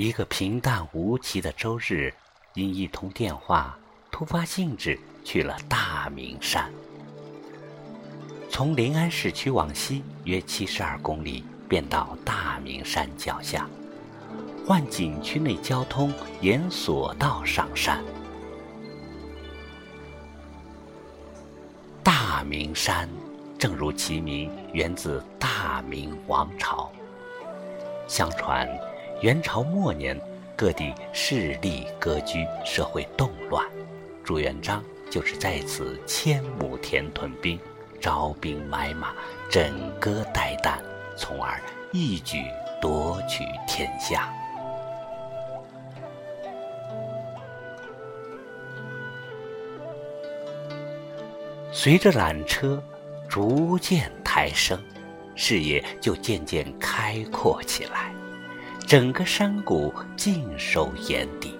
一个平淡无奇的周日，因一通电话，突发兴致去了大明山。从临安市区往西约七十二公里，便到大明山脚下。换景区内交通沿索道上山。大明山，正如其名，源自大明王朝。相传，元朝末年，各地势力割据，社会动乱，朱元璋就是在此千亩田屯兵，招兵买马，枕戈待旦，从而一举夺取天下。随着缆车逐渐抬升，视野就渐渐开阔起来，整个山谷尽收眼底。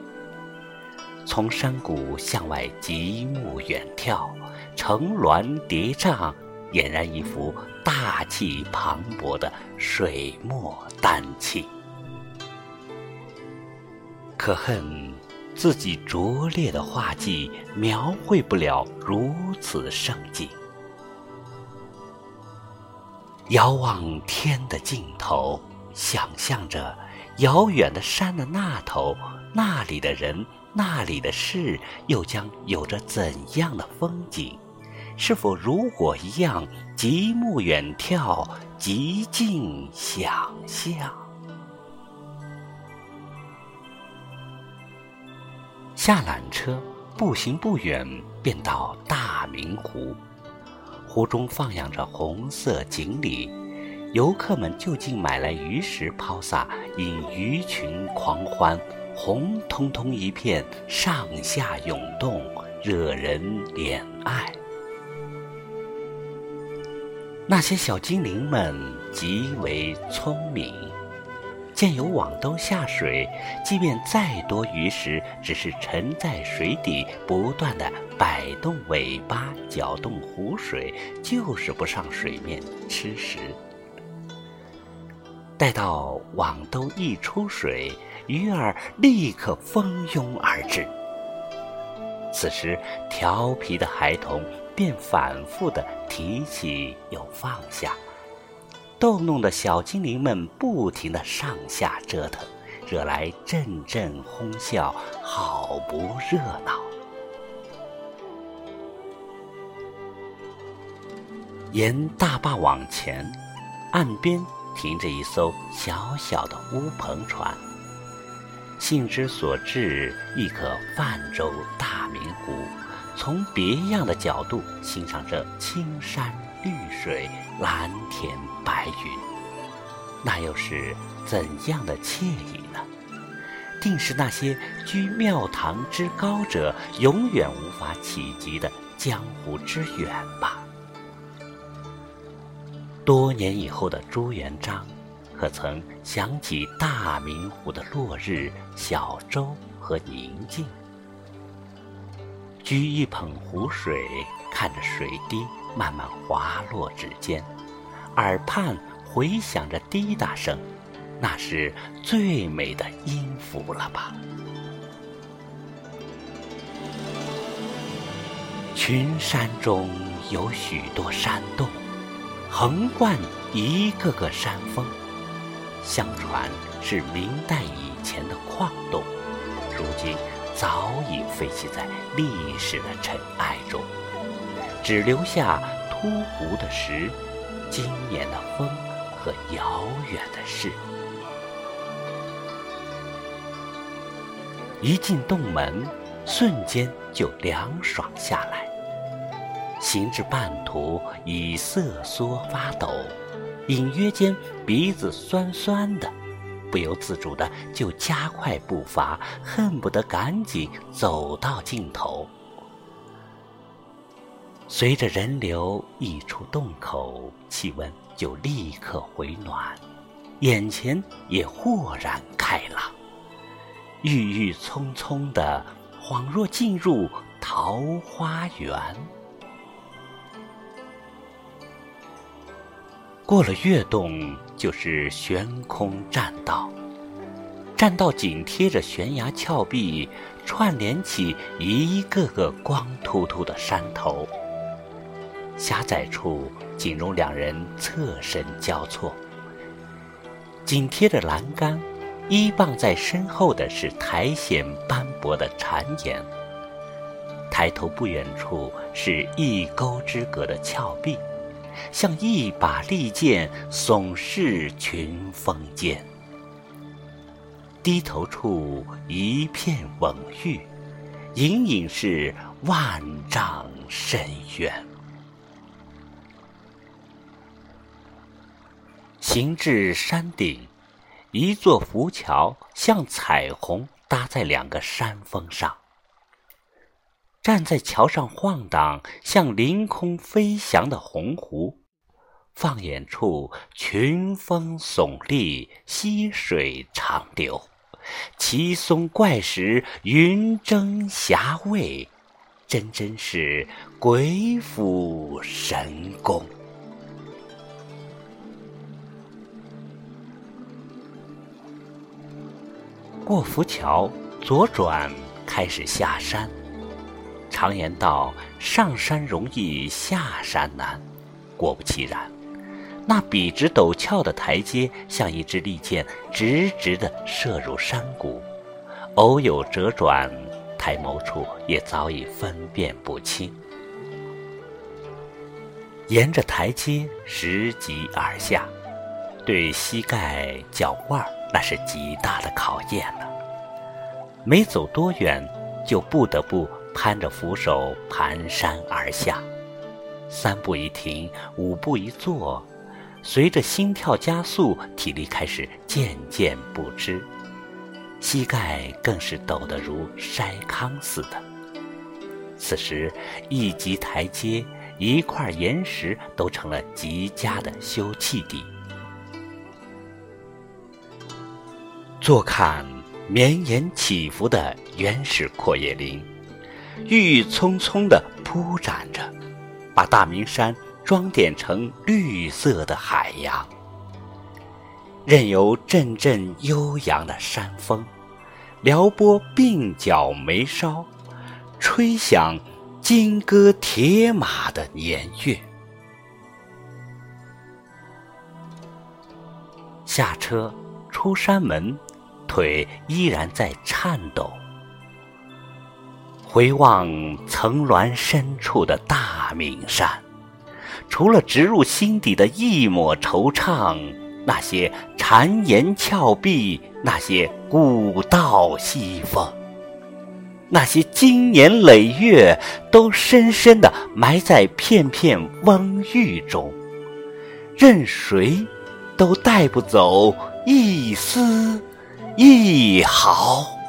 从山谷向外极目远眺，层峦叠嶂，俨然一幅大气磅礴的水墨丹气。可恨。自己拙劣的画技描绘不了如此盛景。遥望天的尽头，想象着遥远的山的那头，那里的人，那里的事，又将有着怎样的风景？是否如我一样极目远眺，极尽想象？下缆车，步行不远，便到大明湖。湖中放养着红色锦鲤，游客们就近买来鱼食抛撒，引鱼群狂欢，红彤彤一片，上下涌动，惹人怜爱。那些小精灵们极为聪明。见有网兜下水，即便再多鱼食，只是沉在水底，不断的摆动尾巴，搅动湖水，就是不上水面吃食。待到网兜一出水，鱼儿立刻蜂拥而至。此时，调皮的孩童便反复的提起又放下。逗弄的小精灵们不停的上下折腾，惹来阵阵哄笑，好不热闹。沿大坝往前，岸边停着一艘小小的乌篷船。兴之所至，亦可泛舟大明湖，从别样的角度欣赏这青山绿水。蓝天白云，那又是怎样的惬意呢？定是那些居庙堂之高者永远无法企及的江湖之远吧。多年以后的朱元璋，可曾想起大明湖的落日、小舟和宁静？掬一捧湖水，看着水滴。慢慢滑落指尖，耳畔回响着滴答声，那是最美的音符了吧？群山中有许多山洞，横贯一个个山峰，相传是明代以前的矿洞，如今早已废弃在历史的尘埃中。只留下秃湖的石、今年的风和遥远的事。一进洞门，瞬间就凉爽下来。行至半途，已瑟缩发抖，隐约间鼻子酸酸的，不由自主的就加快步伐，恨不得赶紧走到尽头。随着人流溢出洞口，气温就立刻回暖，眼前也豁然开朗，郁郁葱葱的，恍若进入桃花源。过了月洞，就是悬空栈道，栈道紧贴着悬崖峭壁，串联起一个个光秃秃的山头。狭窄处仅容两人侧身交错。紧贴着栏杆，依傍在身后的是苔藓斑驳的巉岩。抬头不远处是一沟之隔的峭壁，像一把利剑耸视群峰间。低头处一片蓊郁，隐隐是万丈深渊。行至山顶，一座浮桥像彩虹搭在两个山峰上。站在桥上晃荡，像凌空飞翔的鸿鹄；放眼处，群峰耸立，溪水长流，奇松怪石，云蒸霞蔚，真真是鬼斧神工。过浮桥，左转，开始下山。常言道：“上山容易下山难。”果不其然，那笔直陡峭的台阶像一支利箭，直直地射入山谷，偶有折转，抬眸处也早已分辨不清。沿着台阶拾级而下，对膝盖、脚腕那是极大的考验了。没走多远，就不得不。攀着扶手蹒跚而下，三步一停，五步一坐，随着心跳加速，体力开始渐渐不支，膝盖更是抖得如筛糠似的。此时，一级台阶、一块岩石都成了极佳的休憩地。坐看绵延起伏的原始阔叶林。郁郁葱葱地铺展着，把大明山装点成绿色的海洋。任由阵阵悠扬的山风，撩拨鬓角眉梢，吹响金戈铁马的年月。下车，出山门，腿依然在颤抖。回望层峦深处的大明山，除了植入心底的一抹惆怅，那些巉岩峭壁，那些古道西风，那些经年累月，都深深地埋在片片汪郁中，任谁都带不走一丝一毫。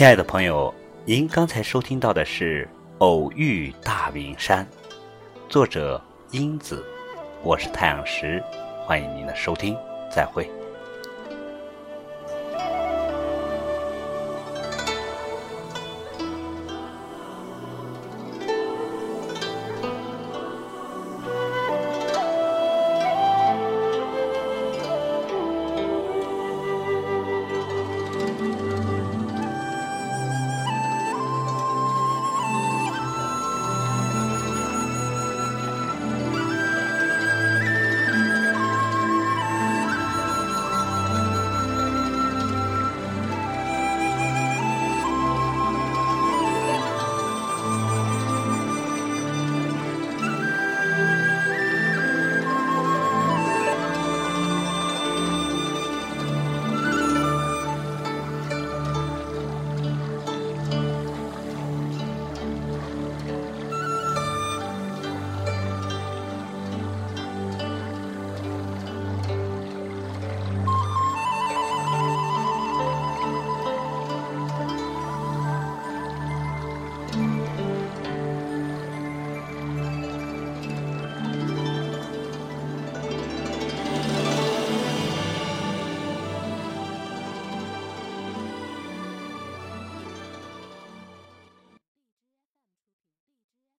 亲爱的朋友，您刚才收听到的是《偶遇大明山》，作者英子，我是太阳石，欢迎您的收听，再会。